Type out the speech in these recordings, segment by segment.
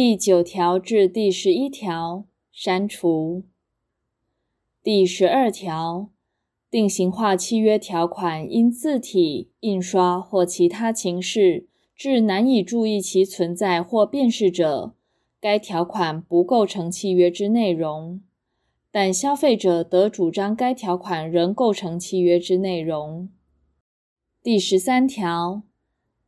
第九条至第十一条删除。第十二条，定型化契约条款因字体、印刷或其他情事致难以注意其存在或辨识者，该条款不构成契约之内容，但消费者得主张该条款仍构成契约之内容。第十三条。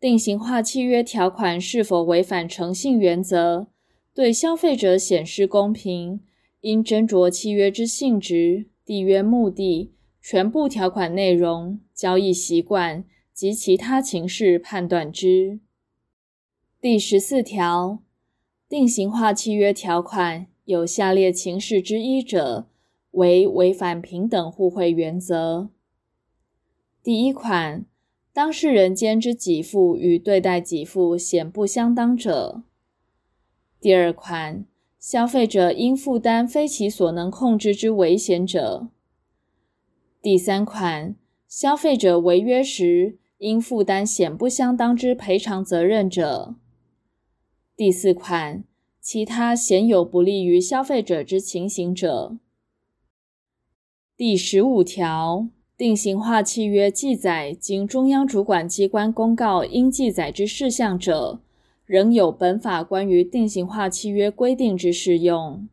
定型化契约条款是否违反诚信原则，对消费者显示公平，应斟酌契约之性质、缔约目的、全部条款内容、交易习惯及其他情事判断之。第十四条，定型化契约条款有下列情事之一者，为违反平等互惠原则。第一款。当事人间之给付与对待给付显不相当者；第二款，消费者应负担非其所能控制之危险者；第三款，消费者违约时应负担显不相当之赔偿责任者；第四款，其他显有不利于消费者之情形者。第十五条。定型化契约记载经中央主管机关公告应记载之事项者，仍有本法关于定型化契约规定之适用。